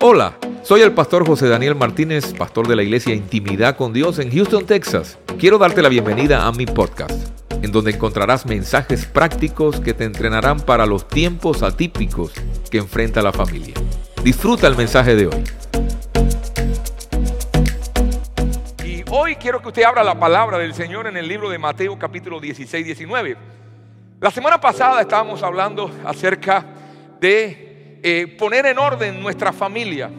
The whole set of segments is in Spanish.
Hola, soy el pastor José Daniel Martínez, pastor de la iglesia Intimidad con Dios en Houston, Texas. Quiero darte la bienvenida a mi podcast, en donde encontrarás mensajes prácticos que te entrenarán para los tiempos atípicos que enfrenta la familia. Disfruta el mensaje de hoy. Y hoy quiero que usted abra la palabra del Señor en el libro de Mateo capítulo 16, 19. La semana pasada estábamos hablando acerca de eh, poner en orden nuestra familia.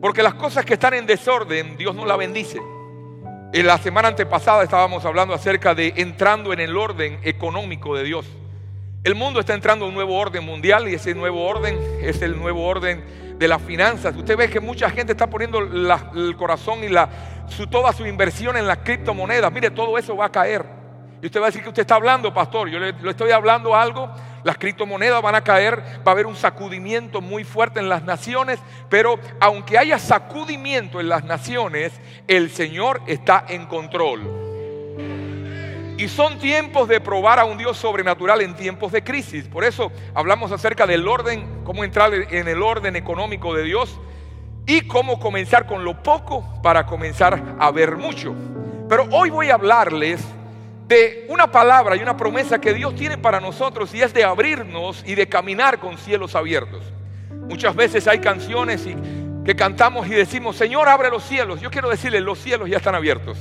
Porque las cosas que están en desorden, Dios no la bendice. En la semana antepasada estábamos hablando acerca de entrando en el orden económico de Dios. El mundo está entrando a un nuevo orden mundial y ese nuevo orden es el nuevo orden de las finanzas. Usted ve que mucha gente está poniendo el corazón y su, toda su inversión en las criptomonedas. Mire, todo eso va a caer. Y usted va a decir que usted está hablando, pastor. Yo le, estoy hablando algo las criptomonedas van a caer, va a haber un sacudimiento muy fuerte en las naciones, pero aunque haya sacudimiento en las naciones, el Señor está en control. Y son tiempos de probar a un Dios sobrenatural en tiempos de crisis. Por eso hablamos acerca del orden, cómo entrar en el orden económico de Dios y cómo comenzar con lo poco para comenzar a ver mucho. Pero hoy voy a hablarles de una palabra y una promesa que Dios tiene para nosotros y es de abrirnos y de caminar con cielos abiertos. Muchas veces hay canciones que cantamos y decimos, Señor, abre los cielos. Yo quiero decirle, los cielos ya están abiertos.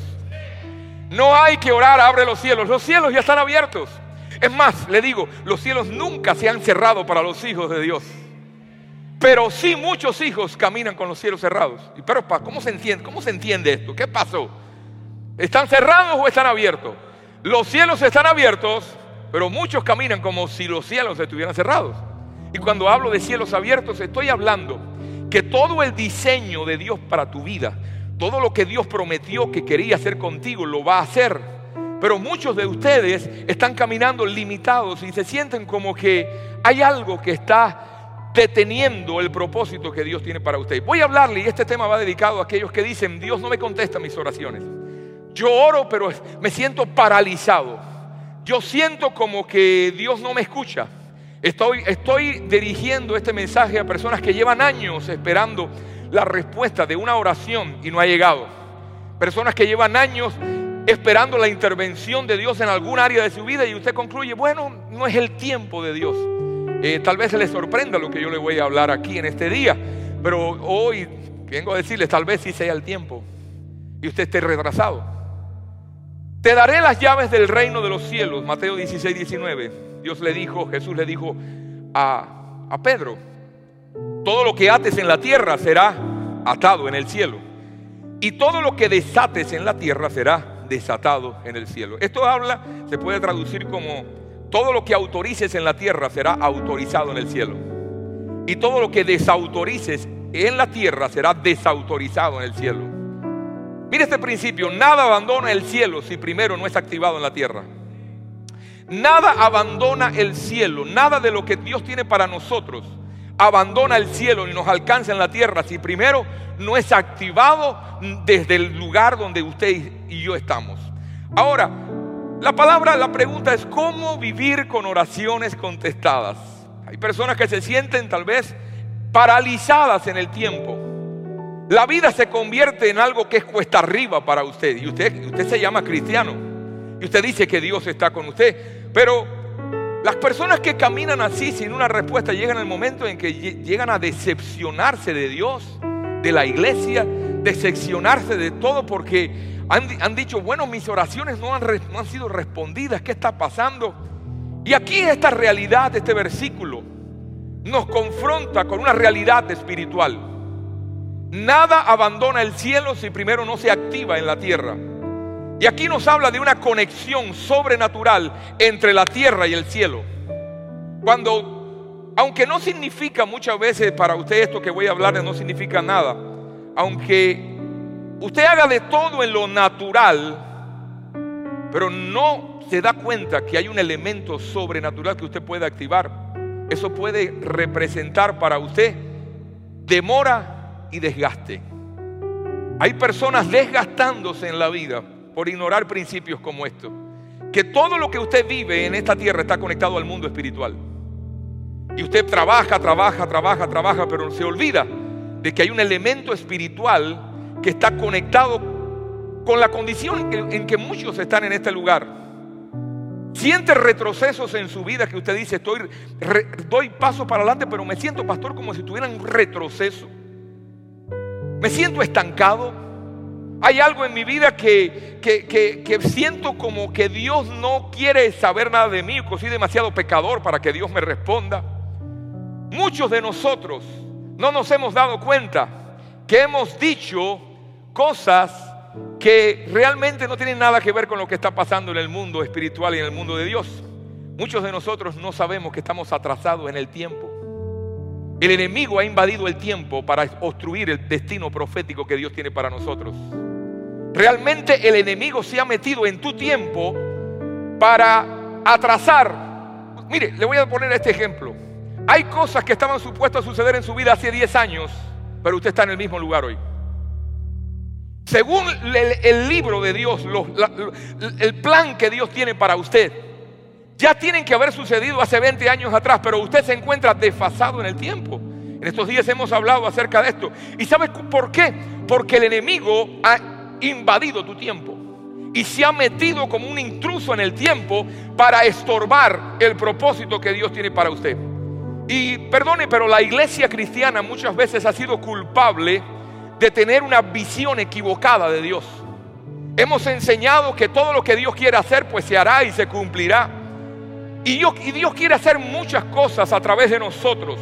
No hay que orar, abre los cielos. Los cielos ya están abiertos. Es más, le digo, los cielos nunca se han cerrado para los hijos de Dios. Pero sí muchos hijos caminan con los cielos cerrados. Y pero ¿cómo? ¿Cómo se entiende esto? ¿Qué pasó? ¿Están cerrados o están abiertos? Los cielos están abiertos, pero muchos caminan como si los cielos estuvieran cerrados. Y cuando hablo de cielos abiertos, estoy hablando que todo el diseño de Dios para tu vida, todo lo que Dios prometió que quería hacer contigo, lo va a hacer. Pero muchos de ustedes están caminando limitados y se sienten como que hay algo que está deteniendo el propósito que Dios tiene para ustedes. Voy a hablarle y este tema va dedicado a aquellos que dicen, Dios no me contesta mis oraciones. Yo oro, pero me siento paralizado. Yo siento como que Dios no me escucha. Estoy, dirigiendo este mensaje a personas que llevan años esperando la respuesta de una oración y no ha llegado. Personas que llevan años esperando la intervención de Dios en algún área de su vida y usted concluye, bueno, no es el tiempo de Dios. Eh, tal vez se le sorprenda lo que yo le voy a hablar aquí en este día, pero hoy vengo a decirles, tal vez sí sea el tiempo y usted esté retrasado. Te daré las llaves del reino de los cielos. Mateo 16, 19. Dios le dijo, Jesús le dijo a, a Pedro, todo lo que ates en la tierra será atado en el cielo. Y todo lo que desates en la tierra será desatado en el cielo. Esto habla, se puede traducir como, todo lo que autorices en la tierra será autorizado en el cielo. Y todo lo que desautorices en la tierra será desautorizado en el cielo. Mire este principio, nada abandona el cielo si primero no es activado en la tierra. Nada abandona el cielo, nada de lo que Dios tiene para nosotros abandona el cielo y nos alcanza en la tierra si primero no es activado desde el lugar donde usted y yo estamos. Ahora, la palabra, la pregunta es cómo vivir con oraciones contestadas. Hay personas que se sienten tal vez paralizadas en el tiempo la vida se convierte en algo que es cuesta arriba para usted. Y usted, se llama cristiano. Y usted dice que Dios está con usted. Pero las personas que caminan así sin una respuesta llegan al momento en que llegan a decepcionarse de Dios, de la iglesia, decepcionarse de todo porque han, dicho, bueno, mis oraciones no han sido respondidas. ¿Qué está pasando? Y aquí esta realidad, este versículo, nos confronta con una realidad espiritual. Nada abandona el cielo si primero no se activa en la tierra. Y aquí nos habla de una conexión sobrenatural entre la tierra y el cielo. Cuando, aunque no significa muchas veces para usted esto que voy a hablar, no significa nada. Aunque usted haga de todo en lo natural, pero no se da cuenta que hay un elemento sobrenatural que usted puede activar. Eso puede representar para usted demora y desgaste. Hay personas desgastándose en la vida por ignorar principios como estos. Que todo lo que usted vive en esta tierra está conectado al mundo espiritual. Y usted trabaja, trabaja, trabaja, trabaja, pero se olvida de que hay un elemento espiritual que está conectado con la condición en que muchos están en este lugar. Siente retrocesos en su vida que usted dice, doy pasos para adelante, pero me siento, pastor, como si tuviera un retroceso. Me siento estancado. Hay algo en mi vida que, que, siento como que Dios no quiere saber nada de mí, que soy demasiado pecador para que Dios me responda. Muchos de nosotros no nos hemos dado cuenta que hemos dicho cosas que realmente no tienen nada que ver con lo que está pasando en el mundo espiritual y en el mundo de Dios. Muchos de nosotros no sabemos que estamos atrasados en el tiempo. El enemigo ha invadido el tiempo para obstruir el destino profético que Dios tiene para nosotros. Realmente el enemigo se ha metido en tu tiempo para atrasar. Mire, le voy a poner este ejemplo. Hay cosas que estaban supuestas a suceder en su vida hace 10 años, pero usted está en el mismo lugar hoy. Según el, libro de Dios, el plan que Dios tiene para usted, ya tienen que haber sucedido hace 20 años atrás, pero usted se encuentra desfasado en el tiempo. En estos días hemos hablado acerca de esto. ¿Y sabes por qué? Porque el enemigo ha invadido tu tiempo y se ha metido como un intruso en el tiempo para estorbar el propósito que Dios tiene para usted. Y perdone, pero la iglesia cristiana muchas veces ha sido culpable de tener una visión equivocada de Dios. Hemos enseñado que todo lo que Dios quiere hacer, pues se hará y se cumplirá. Y Dios, quiere hacer muchas cosas a través de nosotros.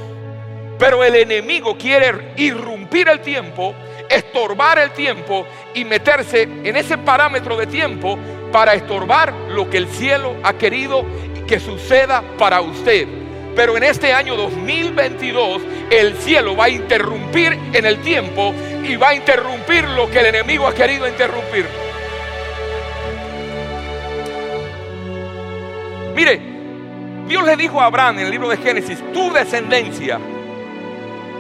Pero el enemigo quiere irrumpir el tiempo, estorbar el tiempo y meterse en ese parámetro de tiempo para estorbar lo que el cielo ha querido que suceda para usted. Pero en este año 2022 el cielo va a interrumpir en el tiempo y va a interrumpir lo que el enemigo ha querido interrumpir. Mire, Dios le dijo a Abraham en el libro de Génesis, tu descendencia,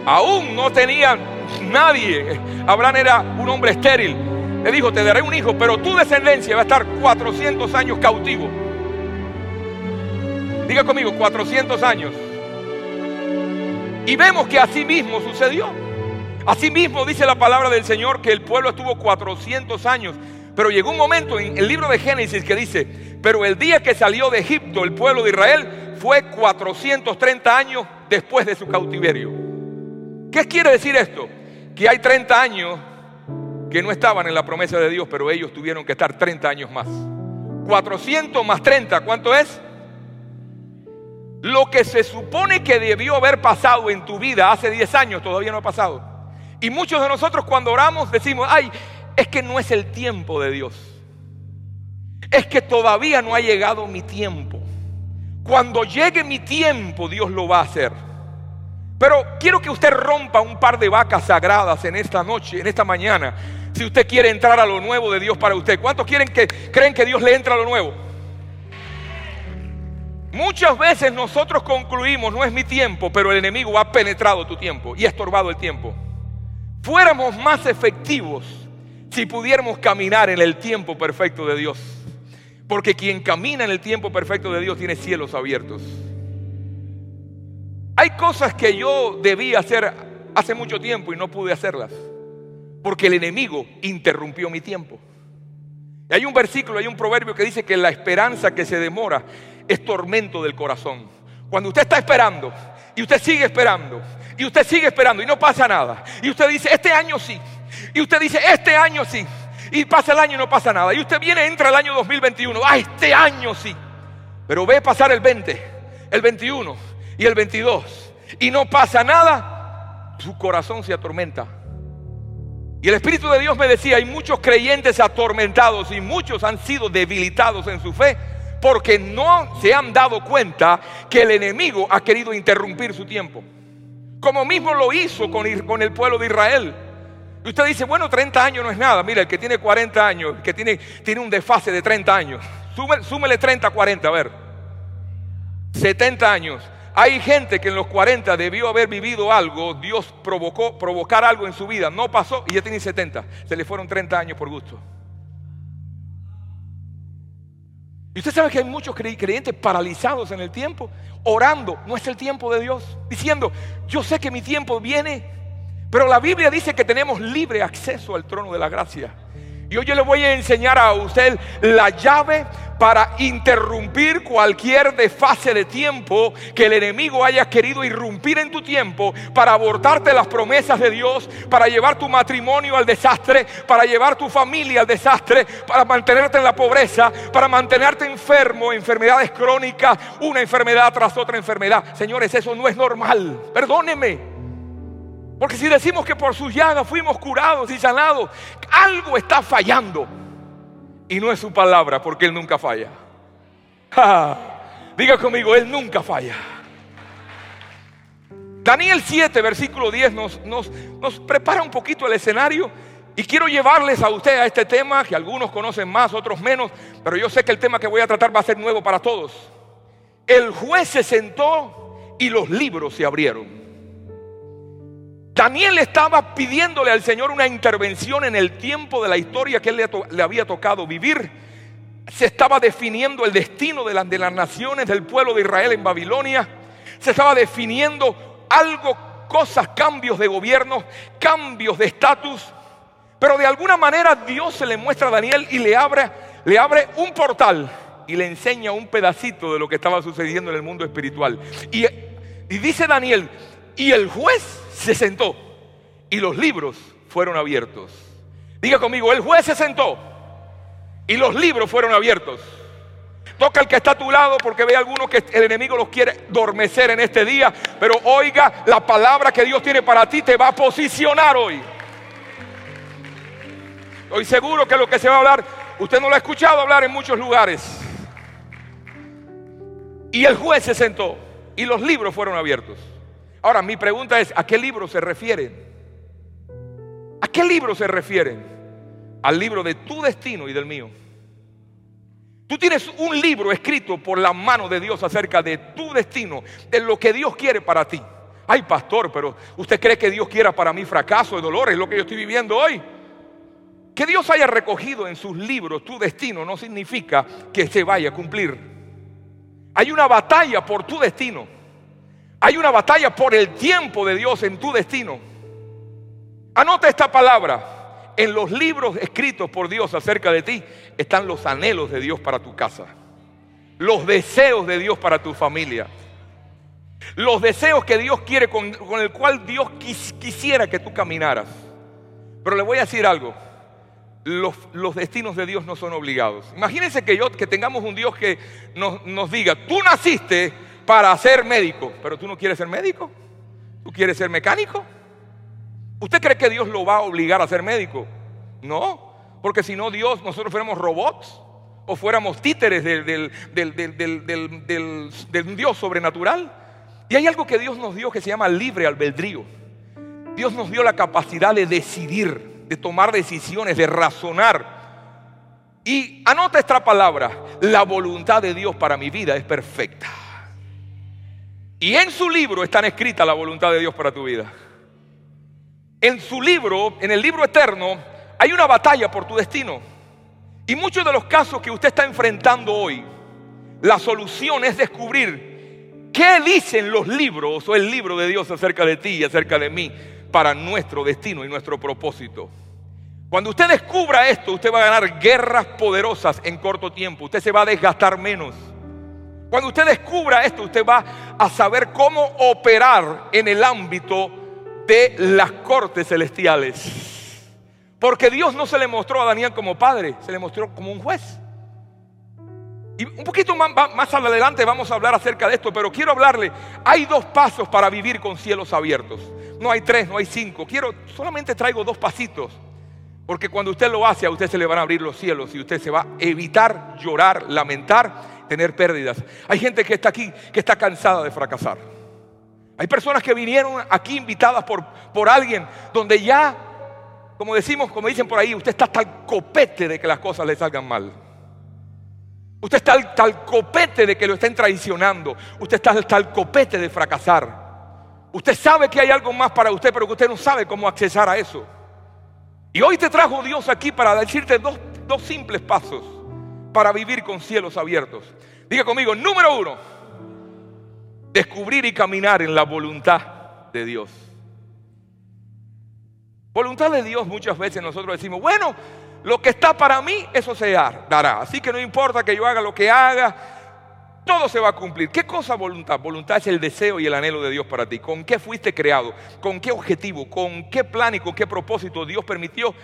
aún no tenía nadie. Abraham era un hombre estéril. Le dijo, te daré un hijo, pero tu descendencia va a estar 400 años cautivo. Diga conmigo, 400 años. Y vemos que así mismo sucedió. Así mismo dice la palabra del Señor que el pueblo estuvo 400 años. Pero llegó un momento en el libro de Génesis que dice, pero el día que salió de Egipto el pueblo de Israel fue 430 años después de su cautiverio. ¿Qué quiere decir esto? Que hay 30 años que no estaban en la promesa de Dios, pero ellos tuvieron que estar 30 años más. 400 más 30, ¿cuánto es? Lo que se supone que debió haber pasado en tu vida hace 10 años todavía no ha pasado. Y muchos de nosotros cuando oramos decimos, ay, es que no es el tiempo de Dios. Es que todavía no ha llegado mi tiempo. Cuando llegue mi tiempo, Dios lo va a hacer. Pero quiero que usted rompa un par de vacas sagradas en esta noche, en esta mañana, si usted quiere entrar a lo nuevo de Dios para usted. ¿Cuántos quieren que creen que Dios le entra a lo nuevo? Muchas veces nosotros concluimos, no es mi tiempo, pero el enemigo ha penetrado tu tiempo y ha estorbado el tiempo. Fuéramos más efectivos si pudiéramos caminar en el tiempo perfecto de Dios. Porque quien camina en el tiempo perfecto de Dios tiene cielos abiertos. Hay cosas que yo debía hacer hace mucho tiempo y no pude hacerlas. Porque el enemigo interrumpió mi tiempo. Y hay un versículo, hay un proverbio que dice que la esperanza que se demora es tormento del corazón. Cuando usted está esperando y usted sigue esperando y usted sigue esperando y no pasa nada. Y usted dice, este año sí, y usted dice, este año sí. Y pasa el año y no pasa nada. Y usted viene, entra el año 2021. Ah, este año sí. Pero ve pasar el 20, el 21 y el 22. Y no pasa nada. Su corazón se atormenta. Y el Espíritu de Dios me decía, hay muchos creyentes atormentados y muchos han sido debilitados en su fe porque no se han dado cuenta que el enemigo ha querido interrumpir su tiempo. Como mismo lo hizo con, el pueblo de Israel. Y usted dice, bueno, 30 años no es nada. Mira, el que tiene 40 años, que tiene, tiene un desfase de 30 años, súmele 30 a 40, a ver. 70 años. Hay gente que en los 40 debió haber vivido algo, Dios provocó provocar algo en su vida, no pasó y ya tiene 70. Se le fueron 30 años por gusto. Y usted sabe que hay muchos creyentes paralizados en el tiempo, orando, no es el tiempo de Dios, diciendo, yo sé que mi tiempo viene, pero la Biblia dice que tenemos libre acceso al trono de la gracia. Y hoy yo le voy a enseñar a usted la llave para interrumpir cualquier desfase de tiempo que el enemigo haya querido irrumpir en tu tiempo, para abortarte las promesas de Dios, para llevar tu matrimonio al desastre, para llevar tu familia al desastre, para mantenerte en la pobreza, para mantenerte enfermo, enfermedades crónicas, una enfermedad tras otra enfermedad. Señores, eso no es normal. Perdóneme. Porque si decimos que por sus llagas fuimos curados y sanados, algo está fallando. Y no es su palabra, porque Él nunca falla. Diga conmigo, Él nunca falla. Daniel 7, versículo 10 nos, nos, nos prepara un poquito el escenario y quiero llevarles a usted a este tema que algunos conocen más, otros menos, pero yo sé que el tema que voy a tratar va a ser nuevo para todos. El juez se sentó y los libros se abrieron. Daniel estaba pidiéndole al Señor una intervención en el tiempo de la historia que él le, había tocado vivir. Se estaba definiendo el destino de, las naciones del pueblo de Israel en Babilonia. Se estaba definiendo algo, cosas, cambios de gobierno, cambios de estatus. Pero de alguna manera Dios se le muestra a Daniel y le abre, le abre un portal y le enseña un pedacito de lo que estaba sucediendo en el mundo espiritual. Y dice Daniel, y el juez se sentó y los libros fueron abiertos. Diga conmigo, el juez se sentó y los libros fueron abiertos. Toca al que está a tu lado porque ve a algunos que el enemigo los quiere dormecer en este día. Pero oiga, la palabra que Dios tiene para ti te va a posicionar hoy. Estoy seguro que lo que se va a hablar, usted no lo ha escuchado hablar en muchos lugares. Y el juez se sentó y los libros fueron abiertos. Ahora, mi pregunta es, ¿a qué libro se refieren? ¿A qué libro se refieren? Al libro de tu destino y del mío. Tú tienes un libro escrito por la mano de Dios acerca de tu destino, de lo que Dios quiere para ti. Ay, pastor, pero ¿usted cree que Dios quiera para mí fracaso y dolor? Es lo que yo estoy viviendo hoy. Que Dios haya recogido en sus libros tu destino no significa que se vaya a cumplir. Hay una batalla por tu destino. Hay una batalla por el tiempo de Dios en tu destino. Anota esta palabra. En los libros escritos por Dios acerca de ti están los anhelos de Dios para tu casa. Los deseos de Dios para tu familia. Los deseos que Dios quiere, con, el cual Dios quisiera que tú caminaras. Pero le voy a decir algo. Los, los, destinos de Dios no son obligados. Imagínense que yo, que tengamos un Dios que nos, nos diga, tú naciste para ser médico, pero tú no quieres ser médico, tú quieres ser mecánico. ¿Usted cree que Dios lo va a obligar a ser médico? No, porque si no Dios, nosotros fuéramos robots o fuéramos títeres del, del, Dios sobrenatural. Y hay algo que Dios nos dio que se llama libre albedrío. Dios nos dio la capacidad de decidir, de tomar decisiones, de razonar. Y anota esta palabra, la voluntad de Dios para mi vida es perfecta. Y en su libro está escrita la voluntad de Dios para tu vida. En su libro, en el libro eterno, hay una batalla por tu destino. Y muchos de los casos que usted está enfrentando hoy, la solución es descubrir qué dicen los libros o el libro de Dios acerca de ti y acerca de mí para nuestro destino y nuestro propósito. Cuando usted descubra esto, usted va a ganar guerras poderosas en corto tiempo. Usted se va a desgastar menos. Cuando usted descubra esto, usted va a saber cómo operar en el ámbito de las cortes celestiales. Porque Dios no se le mostró a Daniel como padre, se le mostró como un juez. Y un poquito más, más, adelante vamos a hablar acerca de esto, pero quiero hablarle, hay dos pasos para vivir con cielos abiertos. No hay tres, no hay cinco. Quiero, solamente traigo dos pasitos. Porque cuando usted lo hace, a usted se le van a abrir los cielos y usted se va a evitar llorar, lamentar tener pérdidas. Hay gente que está aquí que está cansada de fracasar. Hay personas que vinieron aquí invitadas por, por alguien donde ya, como decimos, como dicen por ahí, usted está tal copete de que las cosas le salgan mal. Usted está al tal copete de que lo estén traicionando. Usted está al tal copete de fracasar. Usted sabe que hay algo más para usted, pero que usted no sabe cómo accesar a eso. Y hoy te trajo Dios aquí para decirte dos, dos simples pasos para vivir con cielos abiertos? Diga conmigo, número uno, descubrir y caminar en la voluntad de Dios. Voluntad de Dios muchas veces nosotros decimos, bueno, lo que está para mí, eso se dará. Así que no importa que yo haga lo que haga, todo se va a cumplir. ¿Qué cosa voluntad? Voluntad es el deseo y el anhelo de Dios para ti. ¿Con qué fuiste creado? ¿Con qué objetivo? ¿Con qué plan y con qué propósito Dios permitió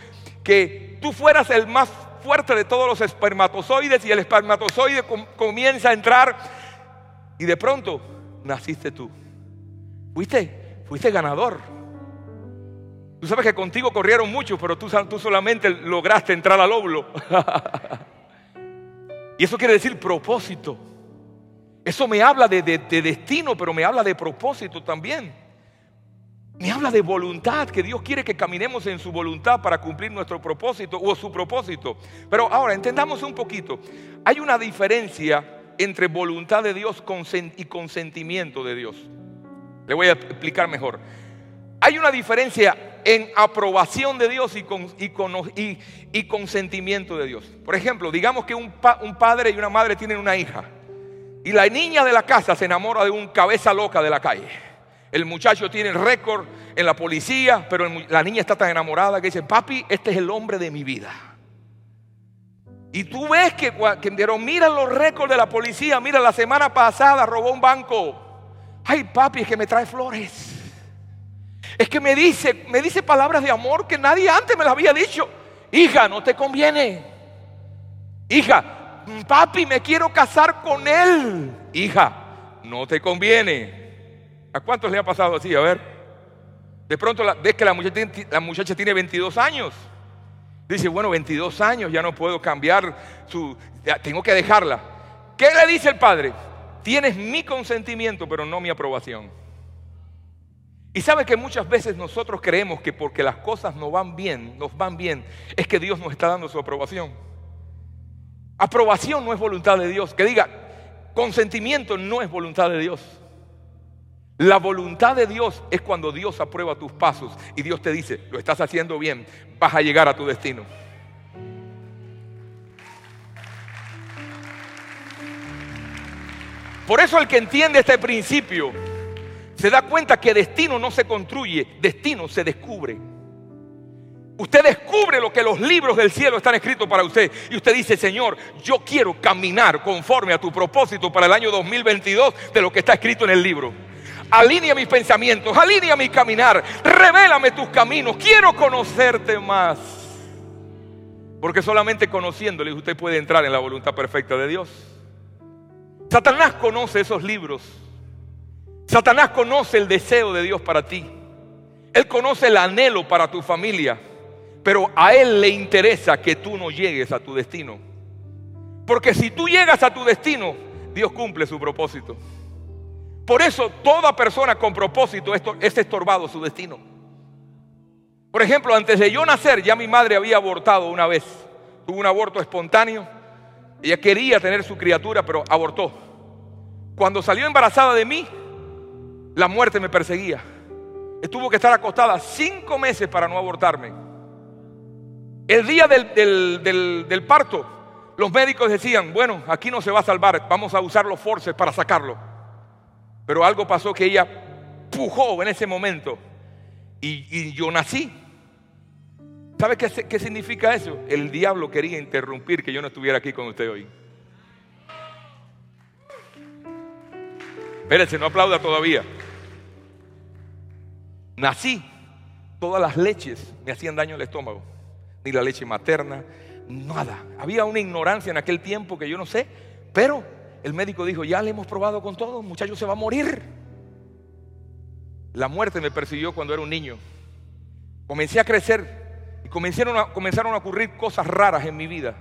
que tú fueras el más fuerte de todos los espermatozoides y el espermatozoide comienza a entrar y de pronto naciste tú? Fuiste, fuiste ganador. Tú sabes que contigo corrieron muchos, pero tú, tú solamente lograste entrar al óvulo. y eso quiere decir propósito. Eso me habla de, destino, pero me habla de propósito también. Me habla de voluntad, que Dios quiere que caminemos en su voluntad para cumplir nuestro propósito o su propósito. Pero ahora, entendamos un poquito. Hay una diferencia entre voluntad de Dios y consentimiento de Dios. Le voy a explicar mejor. Hay una diferencia en aprobación de Dios y, con, consentimiento de Dios. Por ejemplo, digamos que un, un, padre y una madre tienen una hija y la niña de la casa se enamora de un cabeza loca de la calle. El muchacho tiene récord en la policía, pero la niña está tan enamorada que dice, papi, este es el hombre de mi vida. Y tú ves que, que mira los récords de la policía, mira, la semana pasada robó un banco. Ay, papi, es que me trae flores. Es que me dice, me dice palabras de amor que nadie antes me las había dicho. Hija, no te conviene. Hija, papi, me quiero casar con él. Hija, no te conviene. ¿A cuántos le ha pasado así? A ver. De pronto ves que la muchacha, la muchacha tiene 22 años. Dice, bueno, 22 años, ya no puedo cambiar su... tengo que dejarla. ¿Qué le dice el padre? Tienes mi consentimiento, pero no mi aprobación. Y sabe que muchas veces nosotros creemos que porque las cosas no van bien, nos van bien, es que Dios nos está dando su aprobación. Aprobación no es voluntad de Dios. Que diga, consentimiento no es voluntad de Dios. La voluntad de Dios es cuando Dios aprueba tus pasos y Dios te dice, lo estás haciendo bien, vas a llegar a tu destino. Por eso el que entiende este principio, se da cuenta que destino no se construye, destino se descubre. Usted descubre lo que los libros del cielo están escritos para usted. Y usted dice, Señor, yo quiero caminar conforme a tu propósito para el año 2022 de lo que está escrito en el libro. Alinea mis pensamientos, alinea mi caminar, revélame tus caminos, quiero conocerte más. Porque solamente conociéndole usted puede entrar en la voluntad perfecta de Dios. Satanás conoce esos libros Satanás conoce el deseo de Dios para ti. Él conoce el anhelo para tu familia. Pero a Él le interesa que tú no llegues a tu destino. Porque si tú llegas a tu destino, Dios cumple su propósito. Por eso toda persona con propósito es estorbado su destino. Por ejemplo, antes de yo nacer, ya mi madre había abortado una vez. Tuvo un aborto espontáneo. Ella quería tener su criatura, pero abortó. Cuando salió embarazada de mí, la muerte me perseguía. Estuvo que estar acostada cinco meses para no abortarme. El día del, parto, los médicos decían, bueno, aquí no se va a salvar, vamos a usar los forces para sacarlo. Pero algo pasó que ella pujó en ese momento y, yo nací. ¿Sabe qué, qué significa eso? El diablo quería interrumpir que yo no estuviera aquí con usted hoy. Espérense, no aplauda todavía. Nací, todas las leches me hacían daño al estómago. Ni la leche materna, nada. Había una ignorancia en aquel tiempo que yo no sé, pero el médico dijo, ya le hemos probado con todo, muchacho se va a morir. La muerte me persiguió cuando era un niño. Comencé a crecer y comenzaron a, comenzaron a ocurrir cosas raras en mi vida,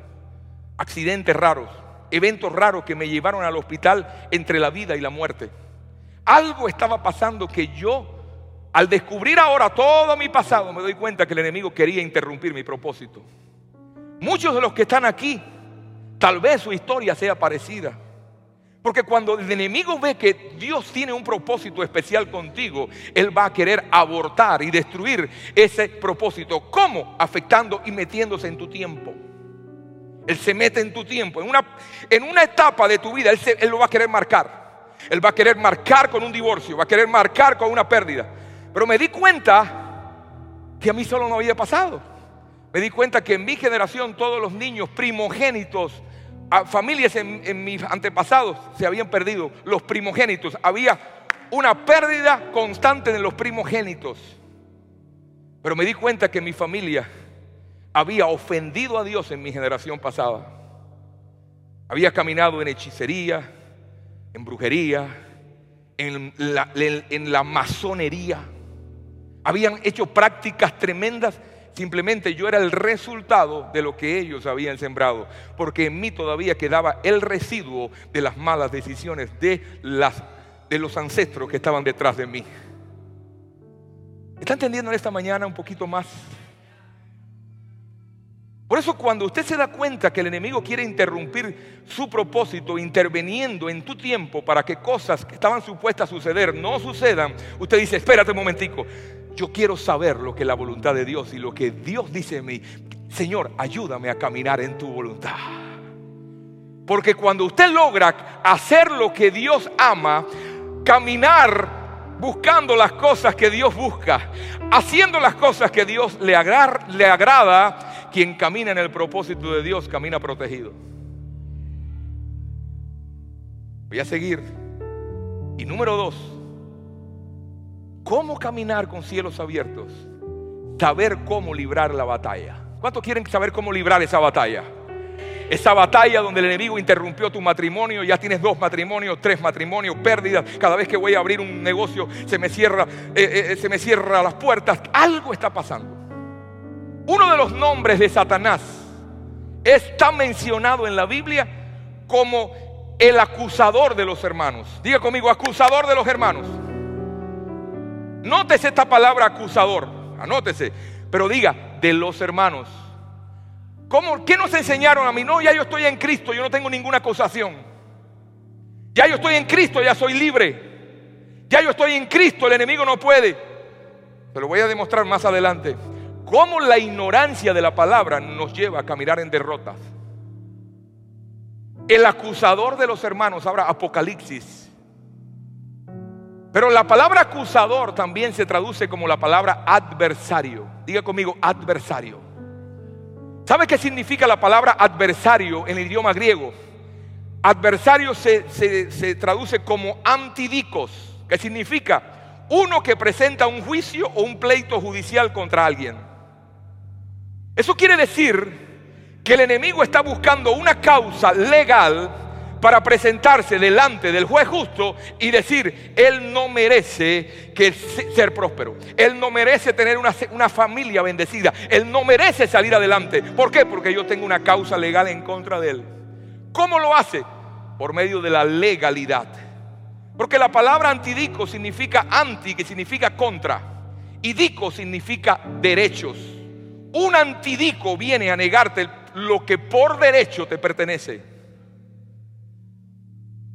accidentes raros eventos raros que me llevaron al hospital entre la vida y la muerte. Algo estaba pasando que yo, al descubrir ahora todo mi pasado, me doy cuenta que el enemigo quería interrumpir mi propósito. Muchos de los que están aquí, tal vez su historia sea parecida. Porque cuando el enemigo ve que Dios tiene un propósito especial contigo, Él va a querer abortar y destruir ese propósito. ¿Cómo? Afectando y metiéndose en tu tiempo. Él se mete en tu tiempo. En una, en una etapa de tu vida, él, él lo va a querer marcar. Él va a querer marcar con un divorcio, va a querer marcar con una pérdida. Pero me di cuenta que a mí solo no había pasado. Me di cuenta que en mi generación todos los niños primogénitos, familias en, mis antepasados se habían perdido, los primogénitos. Había una pérdida constante de los primogénitos. Pero me di cuenta que mi familia había ofendido a Dios en mi generación pasada. Había caminado en hechicería, en brujería, en la, en la masonería. Habían hecho prácticas tremendas. Simplemente yo era el resultado de lo que ellos habían sembrado. Porque en mí todavía quedaba el residuo de las malas decisiones de, los ancestros que estaban detrás de mí. ¿Está entendiendo en esta mañana un poquito más? Por eso cuando usted se da cuenta que el enemigo quiere interrumpir su propósito interviniendo en tu tiempo para que cosas que estaban supuestas a suceder no sucedan, usted dice, espérate un momentico, yo quiero saber lo que es la voluntad de Dios y lo que Dios dice en mí. Señor, ayúdame a caminar en tu voluntad. Porque cuando usted logra hacer lo que Dios ama, caminar buscando las cosas que Dios busca, haciendo las cosas que Dios le, le agrada, quien camina en el propósito de Dios camina protegido. Voy a seguir. Y número dos, ¿cómo caminar con cielos abiertos? Saber cómo librar la batalla. ¿Cuántos quieren saber cómo librar esa batalla? Esa batalla donde el enemigo interrumpió tu matrimonio, ya tienes dos matrimonios, tres matrimonios, pérdidas. Cada vez que voy a abrir un negocio se me cierra, eh, eh, se me cierra las puertas. Algo está pasando. Uno de los nombres de Satanás está mencionado en la Biblia como el acusador de los hermanos. Diga conmigo, acusador de los hermanos. Nótese esta palabra acusador, anótese, pero diga de los hermanos. ¿Cómo, ¿Qué nos enseñaron a mí? No, ya yo estoy en Cristo, yo no tengo ninguna acusación. Ya yo estoy en Cristo, ya soy libre. Ya yo estoy en Cristo, el enemigo no puede. Pero voy a demostrar más adelante cómo la ignorancia de la palabra nos lleva a caminar en derrotas. El acusador de los hermanos, ahora Apocalipsis. Pero la palabra acusador también se traduce como la palabra adversario. Diga conmigo, adversario. ¿Sabe qué significa la palabra adversario en el idioma griego? Adversario se, se traduce como antidicos, que significa uno que presenta un juicio o un pleito judicial contra alguien. Eso quiere decir que el enemigo está buscando una causa legal para presentarse delante del juez justo y decir, él no merece que ser próspero, él no merece tener una, una, familia bendecida, él no merece salir adelante. ¿Por qué? Porque yo tengo una causa legal en contra de él. ¿Cómo lo hace? Por medio de la legalidad. Porque la palabra antidico significa anti, que significa contra, y dico significa derechos. Un antidico viene a negarte lo que por derecho te pertenece.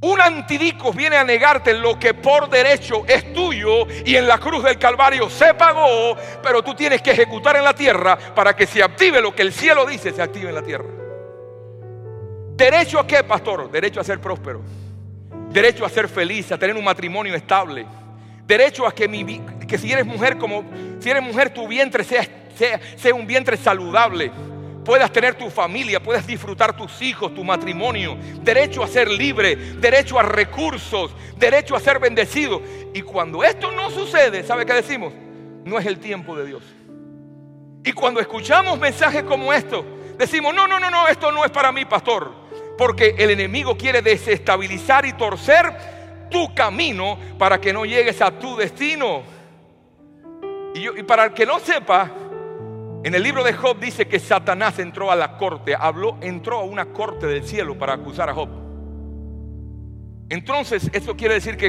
Un antidico viene a negarte lo que por derecho es tuyo y en la cruz del Calvario se pagó, pero tú tienes que ejecutar en la tierra para que se active lo que el cielo dice, se active en la tierra. ¿Derecho a qué, pastor? Derecho a ser próspero. Derecho a ser feliz, a tener un matrimonio estable. Derecho a que, mi, que si eres mujer, como si eres mujer, tu vientre sea, sea, sea un vientre saludable puedas tener tu familia, puedas disfrutar tus hijos, tu matrimonio, derecho a ser libre, derecho a recursos, derecho a ser bendecido. Y cuando esto no sucede, ¿sabe qué decimos? No es el tiempo de Dios. Y cuando escuchamos mensajes como estos, decimos, no, no, no, no, esto no es para mí, pastor. Porque el enemigo quiere desestabilizar y torcer tu camino para que no llegues a tu destino. Y, y para el que no sepa, en el libro de Job dice que Satanás entró a la corte, habló, entró a una corte del cielo para acusar a Job. Entonces, eso quiere decir que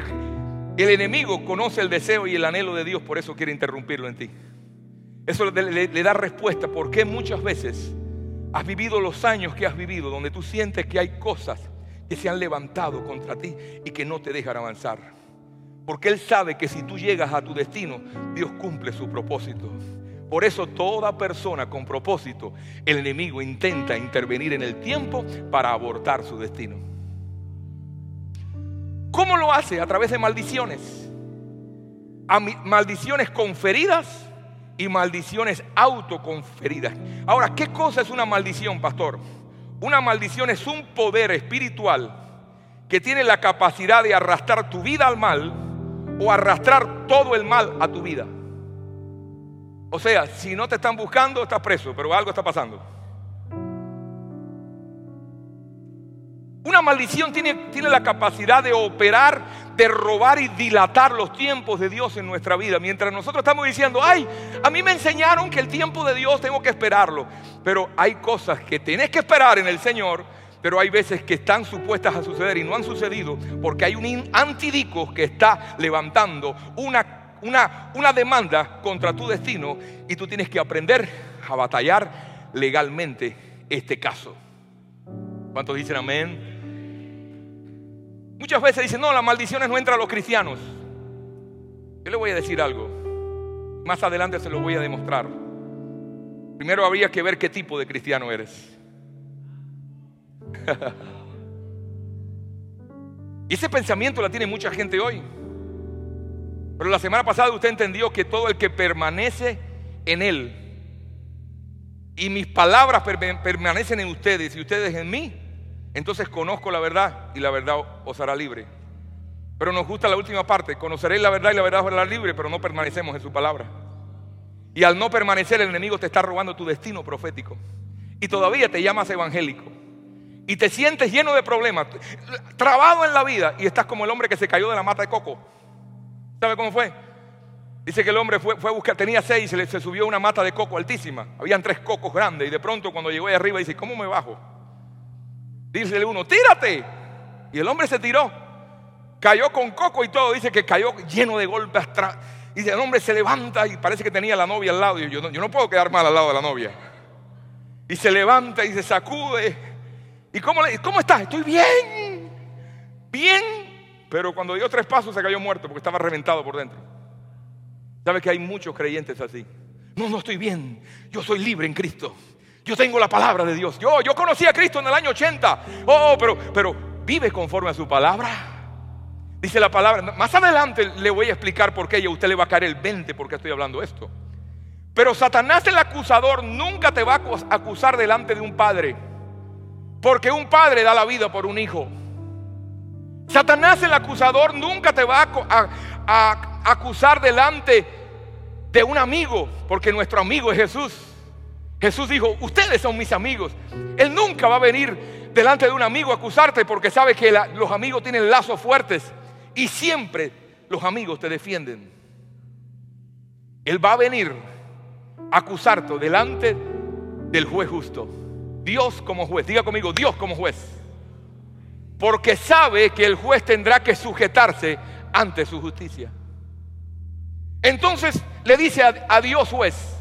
el enemigo conoce el deseo y el anhelo de Dios, por eso quiere interrumpirlo en ti. Eso le, da respuesta porque muchas veces has vivido los años que has vivido, donde tú sientes que hay cosas que se han levantado contra ti y que no te dejan avanzar. Porque Él sabe que si tú llegas a tu destino, Dios cumple su propósito. Por eso toda persona con propósito, el enemigo intenta intervenir en el tiempo para abortar su destino. ¿Cómo lo hace? A través de maldiciones. maldiciones conferidas y maldiciones autoconferidas. Ahora, ¿qué cosa es una maldición, pastor? Una maldición es un poder espiritual que tiene la capacidad de arrastrar tu vida al mal o arrastrar todo el mal a tu vida. O sea, si no te están buscando, estás preso, pero algo está pasando. Una maldición tiene, tiene, la capacidad de operar, de robar y dilatar los tiempos de Dios en nuestra vida. Mientras nosotros estamos diciendo, ay, a mí me enseñaron que el tiempo de Dios tengo que esperarlo. Pero hay cosas que tienes que esperar en el Señor, pero hay veces que están supuestas a suceder y no han sucedido porque hay un antidico que está levantando una una, demanda contra tu destino y tú tienes que aprender a batallar legalmente este caso. ¿Cuántos dicen amén? Muchas veces dicen, no, las maldiciones no entran a los cristianos. Yo le voy a decir algo. Más adelante se lo voy a demostrar. Primero habría que ver qué tipo de cristiano eres. y ese pensamiento la tiene mucha gente hoy. Pero la semana pasada usted entendió que todo el que permanece en Él y mis palabras permanecen en ustedes y ustedes en mí, entonces conozco la verdad y la verdad os hará libre. Pero nos gusta la última parte, conoceréis la verdad y la verdad os hará libre, pero no permanecemos en su palabra. Y al no permanecer el enemigo te está robando tu destino profético. Y todavía te llamas evangélico. Y te sientes lleno de problemas, trabado en la vida y estás como el hombre que se cayó de la mata de coco. ¿Sabe cómo fue? Dice que el hombre fue, a buscar, tenía seis se, se subió una mata de coco altísima. Habían tres cocos grandes y de pronto cuando llegó ahí arriba dice, ¿cómo me bajo? Dice uno, tírate. Y el hombre se tiró. Cayó con coco y todo. Dice que cayó lleno de golpes atrás. Y el hombre se levanta y parece que tenía la novia al lado. Y yo, yo no puedo quedar mal al lado de la novia. Y se levanta y se sacude. ¿Y cómo, le, cómo estás? Estoy bien. Bien pero cuando dio tres pasos se cayó muerto porque estaba reventado por dentro. ¿Sabe que hay muchos creyentes así? No, no estoy bien. Yo soy libre en Cristo. Yo tengo la palabra de Dios. Yo, yo conocí a Cristo en el año 80. Oh, pero, pero vive conforme a su palabra. Dice la palabra. Más adelante le voy a explicar por qué y a usted le va a caer el 20 porque estoy hablando esto. Pero Satanás el acusador nunca te va a acusar delante de un padre. Porque un padre da la vida por un hijo. Satanás el acusador nunca te va a, acusar delante de un amigo, porque nuestro amigo es Jesús. Jesús dijo, ustedes son mis amigos. Él nunca va a venir delante de un amigo a acusarte porque sabe que los amigos tienen lazos fuertes y siempre los amigos te defienden. Él va a venir a acusarte delante del juez justo. Dios como juez. Diga conmigo, Dios como juez porque sabe que el juez tendrá que sujetarse ante su justicia. Entonces le dice a, Dios juez,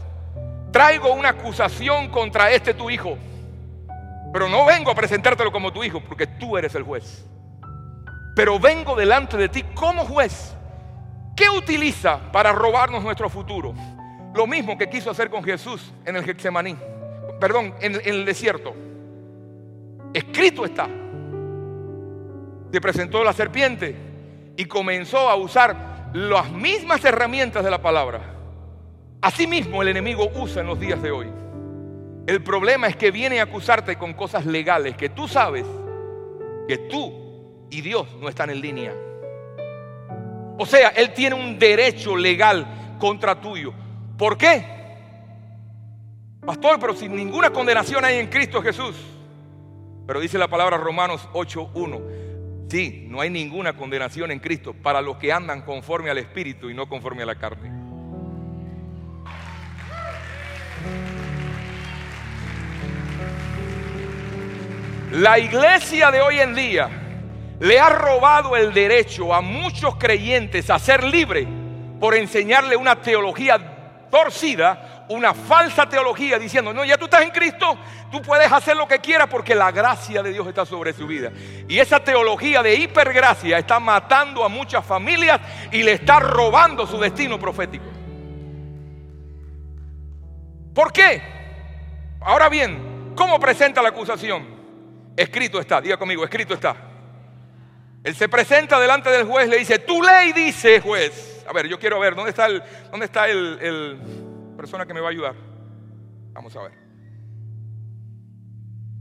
traigo una acusación contra este tu hijo, pero no vengo a presentártelo como tu hijo, porque tú eres el juez. Pero vengo delante de ti como juez. ¿Qué utiliza para robarnos nuestro futuro? Lo mismo que quiso hacer con Jesús en el Getsemaní, perdón, en el desierto. Escrito está se presentó la serpiente y comenzó a usar las mismas herramientas de la palabra. Asimismo el enemigo usa en los días de hoy. El problema es que viene a acusarte con cosas legales que tú sabes que tú y Dios no están en línea. O sea, Él tiene un derecho legal contra tuyo. ¿Por qué? Pastor, pero sin ninguna condenación hay en Cristo Jesús. Pero dice la palabra Romanos 8.1 Sí, no hay ninguna condenación en Cristo para los que andan conforme al Espíritu y no conforme a la carne. La iglesia de hoy en día le ha robado el derecho a muchos creyentes a ser libres por enseñarle una teología torcida una falsa teología diciendo, no, ya tú estás en Cristo, tú puedes hacer lo que quieras porque la gracia de Dios está sobre su vida. Y esa teología de hipergracia está matando a muchas familias y le está robando su destino profético. ¿Por qué? Ahora bien, ¿cómo presenta la acusación? Escrito está, diga conmigo, escrito está. Él se presenta delante del juez, le dice, tu ley dice, juez. A ver, yo quiero ver, ¿dónde está el, dónde está el, el persona que me va a ayudar? Vamos a ver.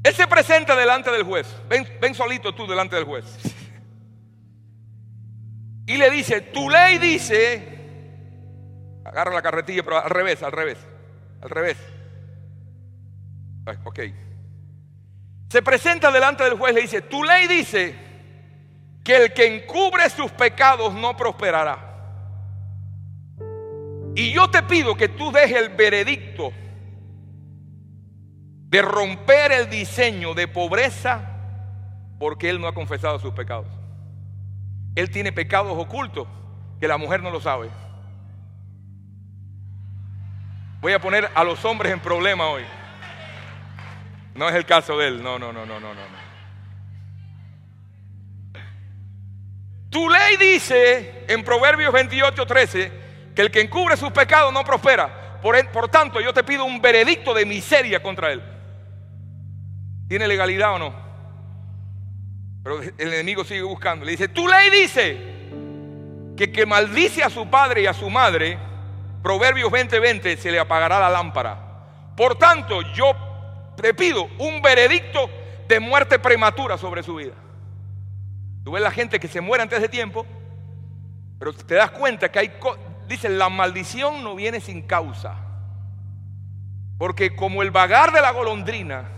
Él se presenta delante del juez. Ven, ven solito tú delante del juez. Y le dice, tu ley dice, agarra la carretilla, pero al revés, al revés, al revés. Ok. Se presenta delante del juez, le dice, tu ley dice que el que encubre sus pecados no prosperará. Y yo te pido que tú dejes el veredicto de romper el diseño de pobreza porque él no ha confesado sus pecados. Él tiene pecados ocultos que la mujer no lo sabe. Voy a poner a los hombres en problema hoy. No es el caso de él. No, no, no, no, no, no. Tu ley dice en Proverbios 28, 13 que el que encubre sus pecados no prospera. Por, tanto, yo te pido un veredicto de miseria contra él. ¿Tiene legalidad o no? Pero el enemigo sigue buscando. Le dice, tu ley dice que que maldice a su padre y a su madre, Proverbios 20:20, se le apagará la lámpara. Por tanto, yo te pido un veredicto de muerte prematura sobre su vida. Tú ves la gente que se muere antes de tiempo, pero te das cuenta que hay, dice, la maldición no viene sin causa. Porque como el vagar de la golondrina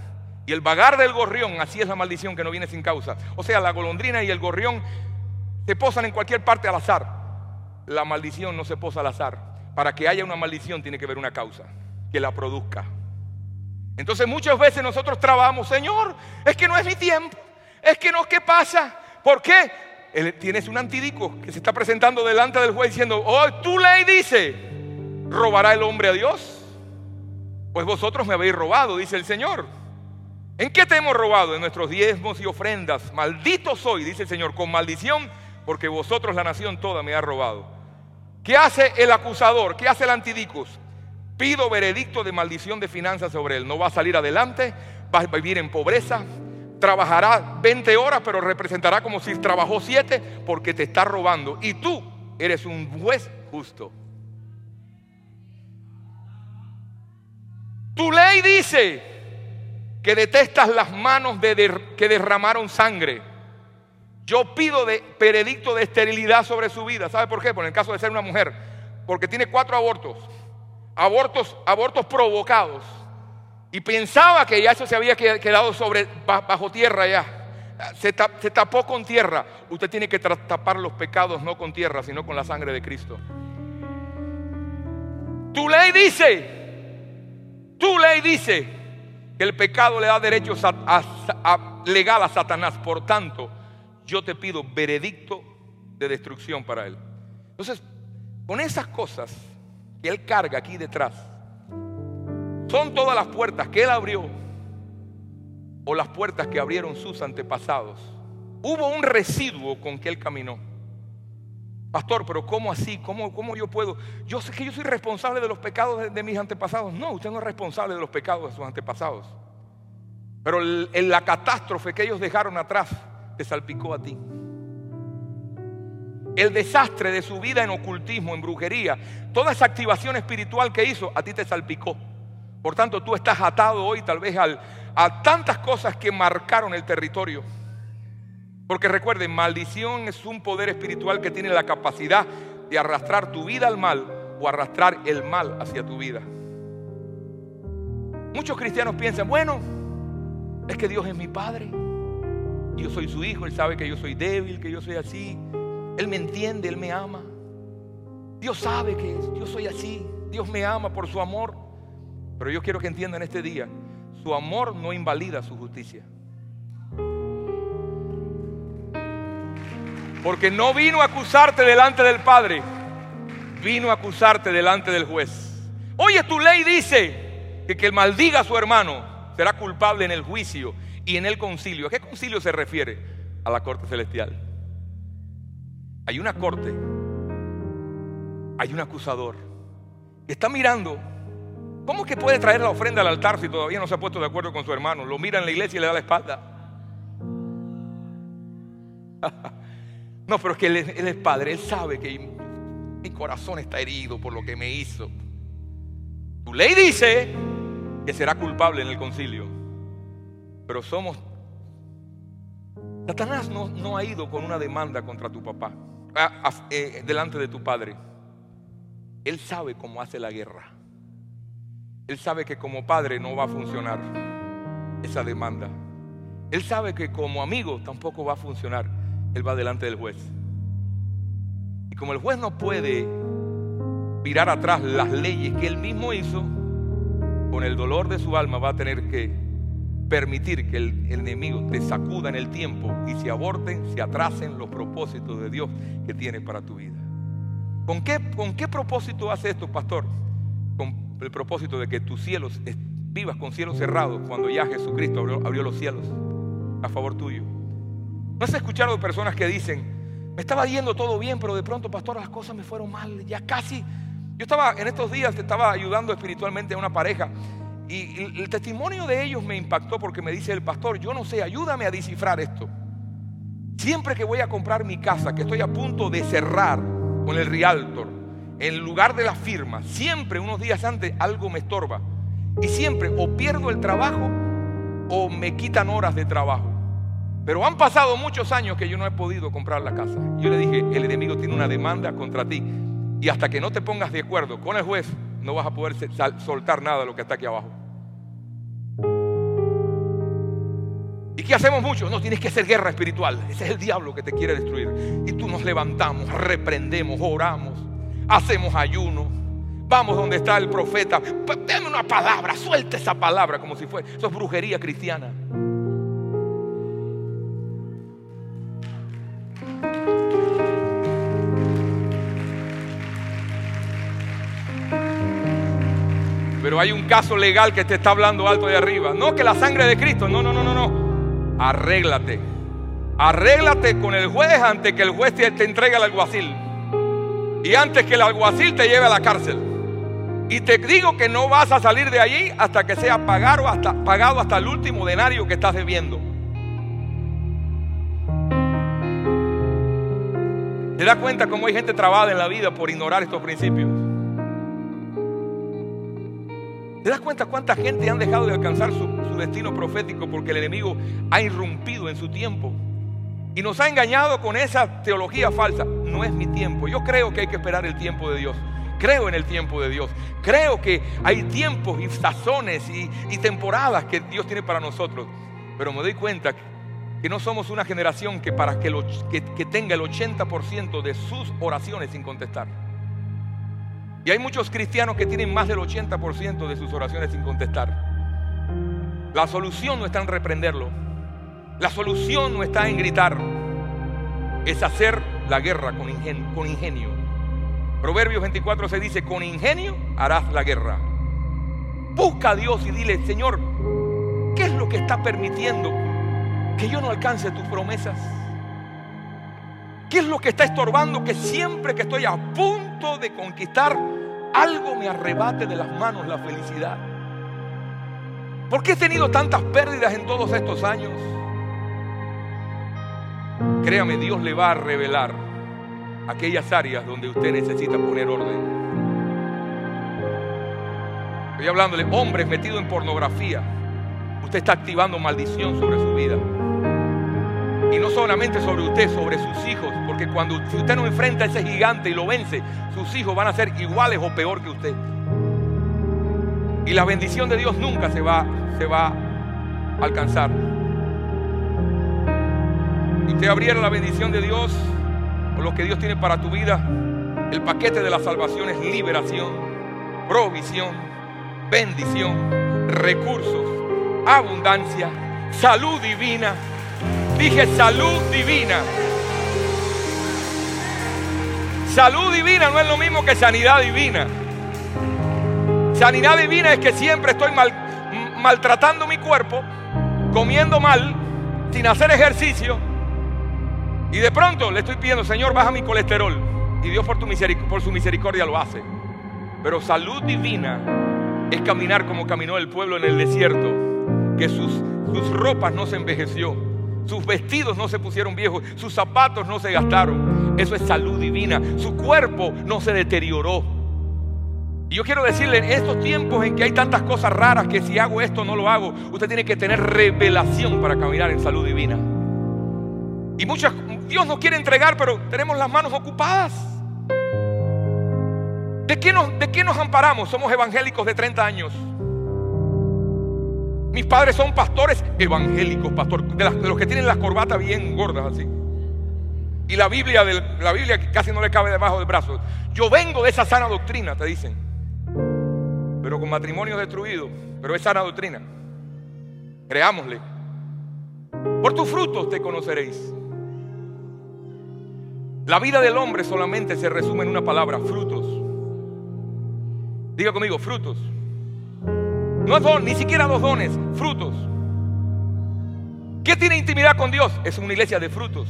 y el vagar del gorrión, así es la maldición que no viene sin causa. O sea, la golondrina y el gorrión se posan en cualquier parte al azar. La maldición no se posa al azar. Para que haya una maldición tiene que haber una causa que la produzca. Entonces muchas veces nosotros trabamos, Señor, es que no es mi tiempo, es que no, ¿qué pasa? ¿Por qué? Tienes un antidico que se está presentando delante del juez diciendo, oh, tu ley dice, ¿robará el hombre a Dios? Pues vosotros me habéis robado, dice el Señor. ¿En qué te hemos robado? En nuestros diezmos y ofrendas. Maldito soy, dice el Señor, con maldición, porque vosotros la nación toda me ha robado. ¿Qué hace el acusador? ¿Qué hace el antidicus? Pido veredicto de maldición de finanzas sobre él. No va a salir adelante, va a vivir en pobreza, trabajará 20 horas, pero representará como si trabajó 7 porque te está robando. Y tú eres un juez justo. Tu ley dice que detestas las manos de que derramaron sangre. Yo pido de veredicto de esterilidad sobre su vida. ¿Sabe por qué? Por el caso de ser una mujer. Porque tiene cuatro abortos. Abortos, abortos provocados y pensaba que ya eso se había quedado sobre, bajo tierra ya. Se, tapó con tierra. Usted tiene que tapar los pecados no con tierra, sino con la sangre de Cristo. Tu ley dice, tu ley dice que el pecado le da derechos legal a Satanás. Por tanto, yo te pido veredicto de destrucción para él. Entonces, con esas cosas que él carga aquí detrás, son todas las puertas que Él abrió o las puertas que abrieron sus antepasados. Hubo un residuo con que Él caminó. Pastor, pero ¿cómo así? ¿Cómo, cómo yo puedo? Yo sé que yo soy responsable de los pecados de, mis antepasados. No, usted no es responsable de los pecados de sus antepasados. Pero en la catástrofe que ellos dejaron atrás te salpicó a ti. El desastre de su vida en ocultismo, en brujería, toda esa activación espiritual que hizo, a ti te salpicó. Por tanto, tú estás atado hoy tal vez a tantas cosas que marcaron el territorio. Porque recuerden, maldición es un poder espiritual que tiene la capacidad de arrastrar tu vida al mal o arrastrar el mal hacia tu vida. Muchos cristianos piensan, bueno, es que Dios es mi Padre. Yo soy su hijo, Él sabe que yo soy débil, que yo soy así. Él me entiende, Él me ama. Dios sabe que yo soy así. Dios me ama por su amor. Pero yo quiero que entiendan este día, su amor no invalida su justicia. Porque no vino a acusarte delante del Padre, vino a acusarte delante del juez. Oye, tu ley dice que quien maldiga a su hermano será culpable en el juicio y en el concilio. ¿A qué concilio se refiere? A la corte celestial. Hay una corte, hay un acusador que está mirando ¿Cómo que puede traer la ofrenda al altar si todavía no se ha puesto de acuerdo con su hermano? Lo mira en la iglesia y le da la espalda. no, pero es que él, él, es padre, él sabe que mi corazón está herido por lo que me hizo. Tu ley dice que será culpable en el concilio, pero somos... Satanás no, no ha ido con una demanda contra tu papá, eh, delante de tu padre. Él sabe cómo hace la guerra. Él sabe que como padre no va a funcionar esa demanda. Él sabe que como amigo tampoco va a funcionar. Él va delante del juez. Y como el juez no puede mirar atrás las leyes que él mismo hizo, con el dolor de su alma va a tener que permitir que el, enemigo te sacuda en el tiempo y se aborten, se atrasen los propósitos de Dios que tiene para tu vida. ¿Con qué, con qué propósito hace esto, pastor? El propósito de que tus cielos vivas con cielos cerrados cuando ya Jesucristo abrió, los cielos a favor tuyo. ¿No has escuchado de personas que dicen, me estaba yendo todo bien, pero de pronto, pastor, las cosas me fueron mal, ya casi. Yo estaba en estos días, te estaba ayudando espiritualmente a una pareja y el testimonio de ellos me impactó porque me dice el pastor, yo no sé, ayúdame a descifrar esto. Siempre que voy a comprar mi casa, que estoy a punto de cerrar con el realtor, en lugar de la firma, siempre unos días antes algo me estorba. Y siempre o pierdo el trabajo o me quitan horas de trabajo. Pero han pasado muchos años que yo no he podido comprar la casa. Yo le dije, el enemigo tiene una demanda contra ti. Y hasta que no te pongas de acuerdo con el juez, no vas a poder soltar nada de lo que está aquí abajo. ¿Y qué hacemos mucho? No, tienes que hacer guerra espiritual. Ese es el diablo que te quiere destruir. Y tú nos levantamos, reprendemos, oramos hacemos ayuno. Vamos donde está el profeta. Dame una palabra, suelte esa palabra como si fuera. Eso es brujería cristiana. Pero hay un caso legal que te está hablando alto de arriba. No que la sangre de Cristo. No, no, no, no, no. Arréglate. Arréglate con el juez antes que el juez te, te entregue al alguacil. Y antes que el alguacil te lleve a la cárcel. Y te digo que no vas a salir de allí hasta que sea pagado hasta, pagado hasta el último denario que estás debiendo. ¿Te das cuenta cómo hay gente trabada en la vida por ignorar estos principios? ¿Te das cuenta cuánta gente han dejado de alcanzar su, su destino profético porque el enemigo ha irrumpido en su tiempo? Y nos ha engañado con esa teología falsa. No es mi tiempo. Yo creo que hay que esperar el tiempo de Dios. Creo en el tiempo de Dios. Creo que hay tiempos y sazones y, temporadas que Dios tiene para nosotros. Pero me doy cuenta que no somos una generación que para que, que tenga el 80% de sus oraciones sin contestar. Y hay muchos cristianos que tienen más del 80% de sus oraciones sin contestar. La solución no está en reprenderlo. La solución no está en gritar, es hacer la guerra con ingenio. Proverbios 24 se dice, con ingenio harás la guerra. Busca a Dios y dile, Señor, ¿qué es lo que está permitiendo que yo no alcance tus promesas? ¿Qué es lo que está estorbando que siempre que estoy a punto de conquistar, algo me arrebate de las manos la felicidad? ¿Por qué he tenido tantas pérdidas en todos estos años? Créame, Dios le va a revelar aquellas áreas donde usted necesita poner orden. Estoy hablándole, hombres metidos en pornografía. Usted está activando maldición sobre su vida. Y no solamente sobre usted, sobre sus hijos. Porque cuando usted no enfrenta a ese gigante y lo vence, sus hijos van a ser iguales o peor que usted. Y la bendición de Dios nunca se va, se va a alcanzar usted abriera la bendición de Dios o lo que Dios tiene para tu vida, el paquete de la salvación es liberación, provisión, bendición, recursos, abundancia, salud divina. Dije salud divina. Salud divina no es lo mismo que sanidad divina. Sanidad divina es que siempre estoy mal, maltratando mi cuerpo, comiendo mal, sin hacer ejercicio, y de pronto le estoy pidiendo, Señor, baja mi colesterol. Y Dios por, su misericordia lo hace. Pero salud divina es caminar como caminó el pueblo en el desierto, que sus, sus ropas no se envejeció, sus vestidos no se pusieron viejos, sus zapatos no se gastaron. Eso es salud divina. Su cuerpo no se deterioró. Y yo quiero decirle, en estos tiempos en que hay tantas cosas raras que si hago esto no lo hago, usted tiene que tener revelación para caminar en salud divina. Y muchas, Dios nos quiere entregar, pero tenemos las manos ocupadas. ¿De qué nos, amparamos? Somos evangélicos de 30 años. Mis padres son pastores evangélicos, pastor, de, los que tienen las corbatas bien gordas así. Y la Biblia, la Biblia casi no le cabe debajo del brazo. Yo vengo de esa sana doctrina, te dicen. Pero con matrimonio destruido. Pero es sana doctrina. Creámosle. Por tus frutos te conoceréis. La vida del hombre solamente se resume en una palabra, frutos. Diga conmigo, frutos. No don, ni siquiera dos dones, frutos. ¿Qué tiene intimidad con Dios? Es una iglesia de frutos.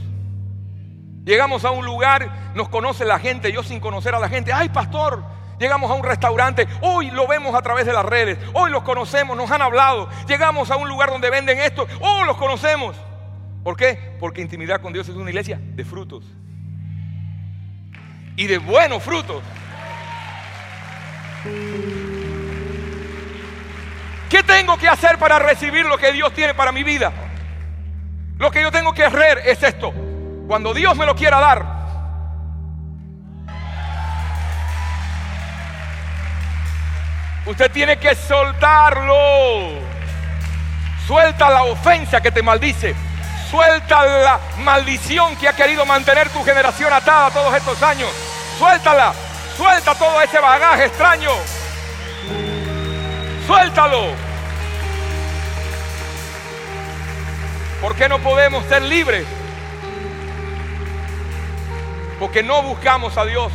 Llegamos a un lugar, nos conoce la gente, yo sin conocer a la gente, ay pastor, llegamos a un restaurante, hoy lo vemos a través de las redes, hoy los conocemos, nos han hablado, llegamos a un lugar donde venden esto, oh, los conocemos. ¿Por qué? Porque intimidad con Dios es una iglesia de frutos. Y de buenos frutos. ¿Qué tengo que hacer para recibir lo que Dios tiene para mi vida? Lo que yo tengo que hacer es esto. Cuando Dios me lo quiera dar, usted tiene que soltarlo. Suelta la ofensa que te maldice. Suelta la maldición que ha querido mantener tu generación atada todos estos años. Suéltala. Suelta todo ese bagaje extraño. Suéltalo. ¿Por qué no podemos ser libres? Porque no buscamos a Dios.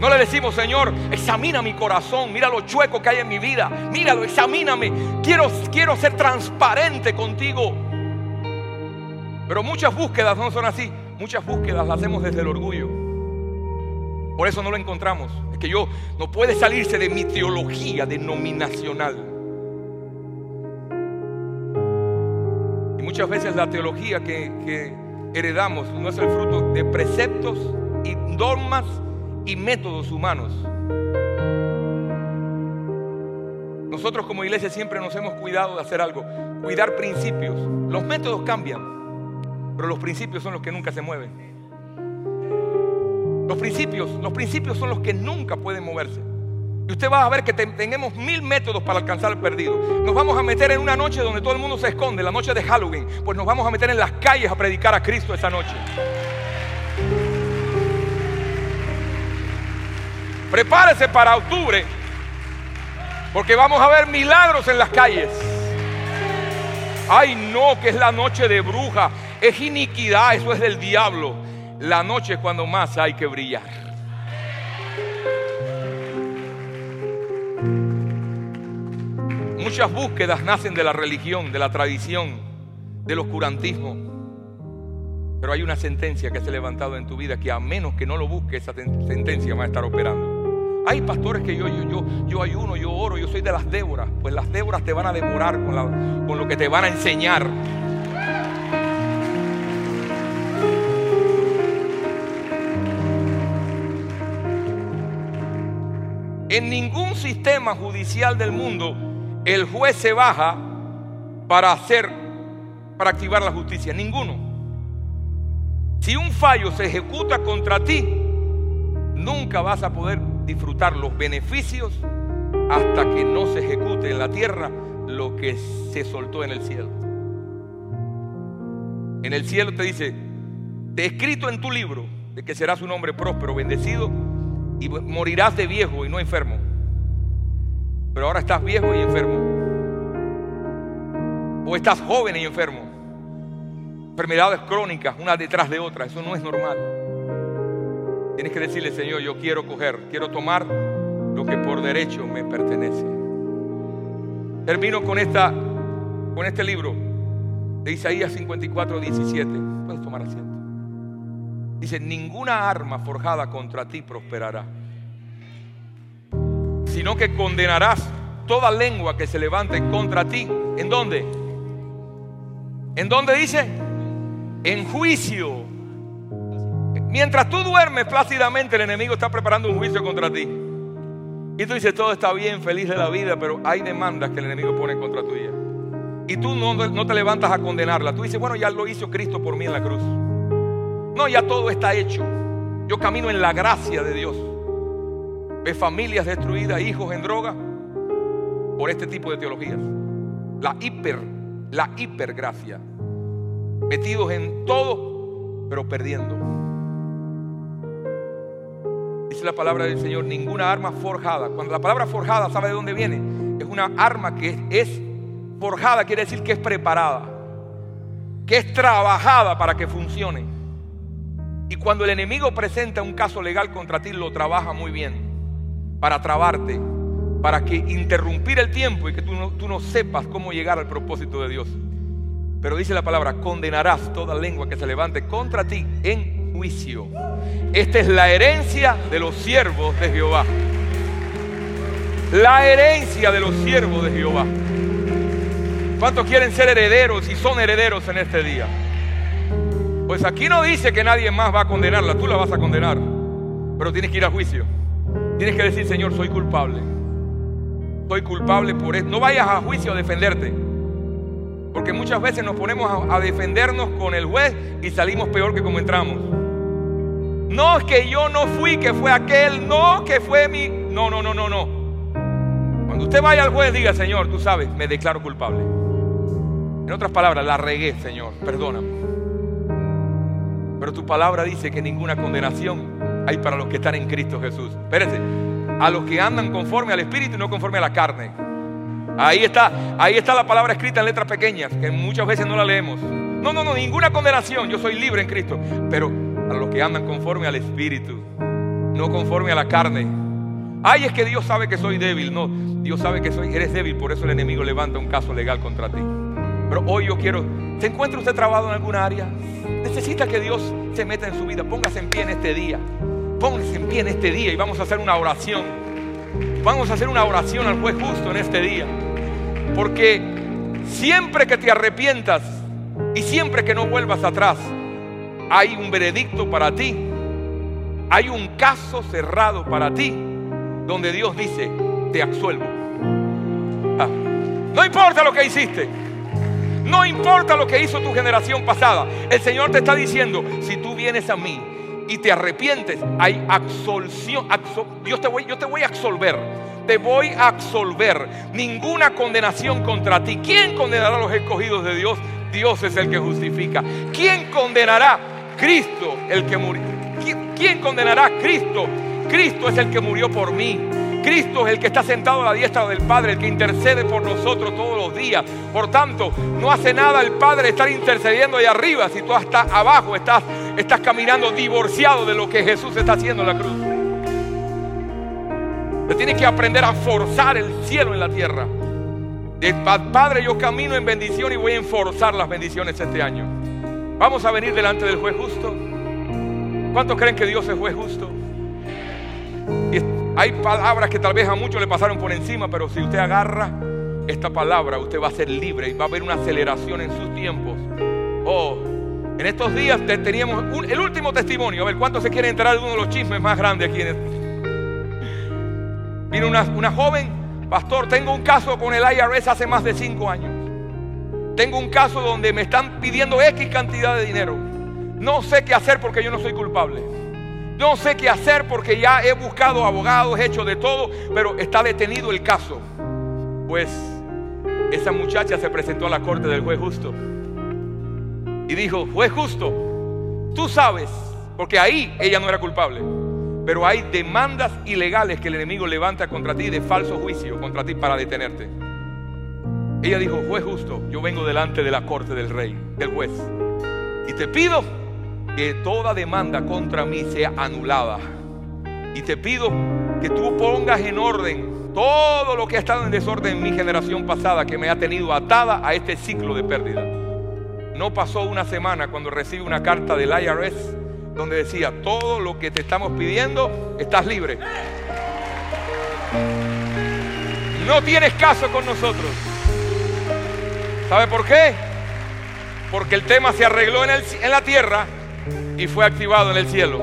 No le decimos, Señor, examina mi corazón, mira lo chueco que hay en mi vida, míralo, examíname. Quiero, quiero ser transparente contigo. Pero muchas búsquedas no son así. Muchas búsquedas las hacemos desde el orgullo. Por eso no lo encontramos. Es que yo no puede salirse de mi teología denominacional. Y muchas veces la teología que, que heredamos no es el fruto de preceptos y normas y métodos humanos. Nosotros como iglesia siempre nos hemos cuidado de hacer algo, cuidar principios. Los métodos cambian, pero los principios son los que nunca se mueven. Los principios, los principios son los que nunca pueden moverse. Y usted va a ver que tenemos mil métodos para alcanzar el perdido. Nos vamos a meter en una noche donde todo el mundo se esconde, la noche de Halloween. Pues nos vamos a meter en las calles a predicar a Cristo esa noche. Prepárese para octubre, porque vamos a ver milagros en las calles. Ay, no, que es la noche de bruja, es iniquidad, eso es del diablo la noche es cuando más hay que brillar. Muchas búsquedas nacen de la religión, de la tradición, del oscurantismo. Pero hay una sentencia que se ha levantado en tu vida que a menos que no lo busques, esa sentencia va a estar operando. Hay pastores que yo, yo, yo, yo ayuno, yo oro, yo soy de las Déboras. Pues las Déboras te van a devorar con, con lo que te van a enseñar. En ningún sistema judicial del mundo el juez se baja para hacer, para activar la justicia. Ninguno. Si un fallo se ejecuta contra ti, nunca vas a poder disfrutar los beneficios hasta que no se ejecute en la tierra lo que se soltó en el cielo. En el cielo te dice, te escrito en tu libro de que serás un hombre próspero, bendecido y morirás de viejo y no enfermo. Pero ahora estás viejo y enfermo. O estás joven y enfermo. Enfermedades crónicas, una detrás de otra. Eso no es normal. Tienes que decirle, Señor, yo quiero coger, quiero tomar lo que por derecho me pertenece. Termino con, esta, con este libro de Isaías 54, 17. Puedes tomar asiento. Dice, ninguna arma forjada contra ti prosperará. sino que condenarás toda lengua que se levante contra ti. ¿En dónde? ¿En dónde dice? En juicio. Mientras tú duermes plácidamente, el enemigo está preparando un juicio contra ti. Y tú dices, todo está bien, feliz de la vida, pero hay demandas que el enemigo pone contra tuya. Y tú no, no te levantas a condenarla. Tú dices, bueno, ya lo hizo Cristo por mí en la cruz. No, ya todo está hecho. Yo camino en la gracia de Dios. Ves familias destruidas, hijos en droga, por este tipo de teologías. La hiper, la hipergracia. Metidos en todo, pero perdiendo. Dice la palabra del Señor, ninguna arma forjada. Cuando la palabra forjada, ¿sabe de dónde viene? Es una arma que es forjada, quiere decir que es preparada, que es trabajada para que funcione. Y cuando el enemigo presenta un caso legal contra ti, lo trabaja muy bien para trabarte, para que interrumpir el tiempo y que tú no, tú no sepas cómo llegar al propósito de Dios. Pero dice la palabra, condenarás toda lengua que se levante contra ti en juicio. Esta es la herencia de los siervos de Jehová. La herencia de los siervos de Jehová. ¿Cuántos quieren ser herederos y son herederos en este día? Pues aquí no dice que nadie más va a condenarla, tú la vas a condenar. Pero tienes que ir a juicio. Tienes que decir, Señor, soy culpable. Soy culpable por esto. No vayas a juicio a defenderte. Porque muchas veces nos ponemos a, defendernos con el juez y salimos peor que como entramos. No es que yo no fui, que fue aquel, no, que fue mi... No, no, no, no, no. Cuando usted vaya al juez, diga, Señor, tú sabes, me declaro culpable. En otras palabras, la regué, Señor, perdóname. Pero tu palabra dice que ninguna condenación hay para los que están en Cristo Jesús. Espérense, a los que andan conforme al Espíritu y no conforme a la carne. Ahí está, ahí está la palabra escrita en letras pequeñas, que muchas veces no la leemos. No, no, no, ninguna condenación. Yo soy libre en Cristo. Pero a los que andan conforme al Espíritu, no conforme a la carne. Ay, es que Dios sabe que soy débil. No, Dios sabe que soy, eres débil, por eso el enemigo levanta un caso legal contra ti. Pero hoy yo quiero, ¿se encuentra usted trabado en alguna área? Necesita que Dios se meta en su vida. Póngase en pie en este día. Póngase en pie en este día y vamos a hacer una oración. Vamos a hacer una oración al juez justo en este día. Porque siempre que te arrepientas y siempre que no vuelvas atrás, hay un veredicto para ti. Hay un caso cerrado para ti donde Dios dice, te absuelvo. Ah, no importa lo que hiciste. No importa lo que hizo tu generación pasada. El Señor te está diciendo, si tú vienes a mí y te arrepientes, hay absolución. Te voy, yo te voy a absolver. Te voy a absolver. Ninguna condenación contra ti. ¿Quién condenará a los escogidos de Dios? Dios es el que justifica. ¿Quién condenará? Cristo, el que murió. ¿Quién condenará? Cristo. Cristo es el que murió por mí. Cristo es el que está sentado a la diestra del Padre, el que intercede por nosotros todos los días. Por tanto, no hace nada el Padre estar intercediendo ahí arriba si tú estás abajo, estás, estás caminando divorciado de lo que Jesús está haciendo en la cruz. Te tienes que aprender a forzar el cielo en la tierra. Padre, yo camino en bendición y voy a enforzar las bendiciones este año. Vamos a venir delante del juez justo. ¿Cuántos creen que Dios es juez justo? Hay palabras que tal vez a muchos le pasaron por encima, pero si usted agarra esta palabra, usted va a ser libre y va a haber una aceleración en sus tiempos. Oh, en estos días teníamos el último testimonio. A ver, ¿cuántos se quieren enterar de uno de los chismes más grandes aquí? Vino una, una joven, pastor, tengo un caso con el IRS hace más de cinco años. Tengo un caso donde me están pidiendo X cantidad de dinero. No sé qué hacer porque yo no soy culpable. No sé qué hacer porque ya he buscado abogados, he hecho de todo, pero está detenido el caso. Pues esa muchacha se presentó a la corte del juez justo y dijo, juez justo, tú sabes, porque ahí ella no era culpable, pero hay demandas ilegales que el enemigo levanta contra ti de falso juicio contra ti para detenerte. Ella dijo, juez justo, yo vengo delante de la corte del rey, del juez, y te pido que toda demanda contra mí sea anulada. Y te pido que tú pongas en orden todo lo que ha estado en desorden en mi generación pasada, que me ha tenido atada a este ciclo de pérdida. No pasó una semana cuando recibí una carta del IRS donde decía, todo lo que te estamos pidiendo, estás libre. No tienes caso con nosotros. ¿Sabe por qué? Porque el tema se arregló en, en la tierra y fue activado en el cielo.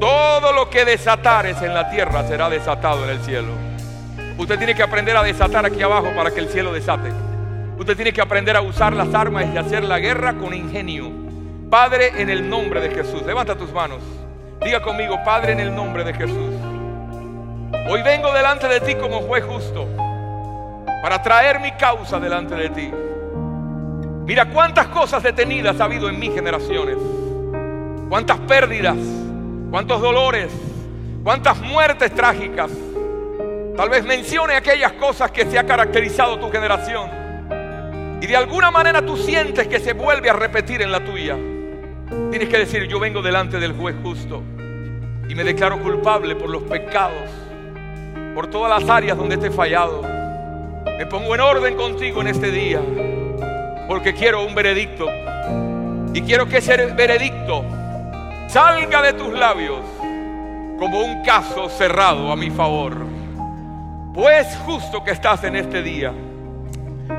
Todo lo que desatares en la tierra será desatado en el cielo. Usted tiene que aprender a desatar aquí abajo para que el cielo desate. Usted tiene que aprender a usar las armas y hacer la guerra con ingenio. Padre, en el nombre de Jesús. Levanta tus manos. Diga conmigo, Padre, en el nombre de Jesús. Hoy vengo delante de ti como juez justo para traer mi causa delante de ti. Mira cuántas cosas detenidas ha habido en mis generaciones. Cuántas pérdidas, cuántos dolores, cuántas muertes trágicas. Tal vez mencione aquellas cosas que se ha caracterizado tu generación. Y de alguna manera tú sientes que se vuelve a repetir en la tuya. Tienes que decir, yo vengo delante del juez justo y me declaro culpable por los pecados, por todas las áreas donde te he fallado. Me pongo en orden contigo en este día, porque quiero un veredicto. Y quiero que ese veredicto salga de tus labios como un caso cerrado a mi favor. Pues justo que estás en este día,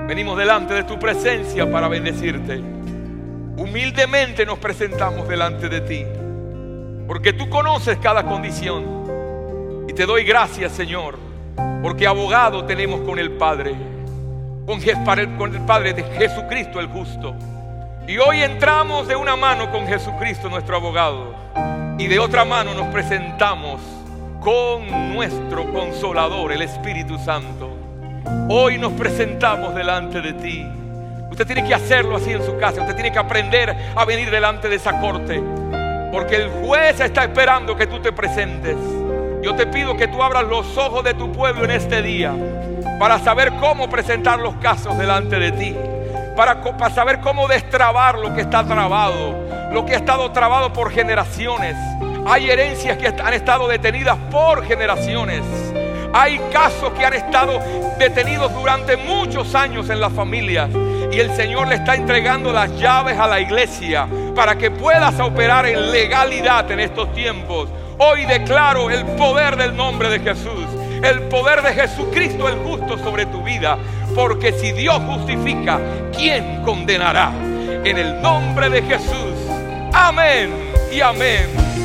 venimos delante de tu presencia para bendecirte. Humildemente nos presentamos delante de ti, porque tú conoces cada condición. Y te doy gracias, Señor, porque abogado tenemos con el Padre, con el Padre de Jesucristo el justo. Y hoy entramos de una mano con Jesucristo nuestro abogado y de otra mano nos presentamos con nuestro consolador, el Espíritu Santo. Hoy nos presentamos delante de ti. Usted tiene que hacerlo así en su casa. Usted tiene que aprender a venir delante de esa corte. Porque el juez está esperando que tú te presentes. Yo te pido que tú abras los ojos de tu pueblo en este día para saber cómo presentar los casos delante de ti. Para, saber cómo destrabar lo que está trabado, lo que ha estado trabado por generaciones. Hay herencias que han estado detenidas por generaciones. Hay casos que han estado detenidos durante muchos años en las familias. Y el Señor le está entregando las llaves a la iglesia para que puedas operar en legalidad en estos tiempos. Hoy declaro el poder del nombre de Jesús, el poder de Jesucristo el justo sobre tu vida. Porque si Dios justifica, ¿quién condenará? En el nombre de Jesús. Amén y amén.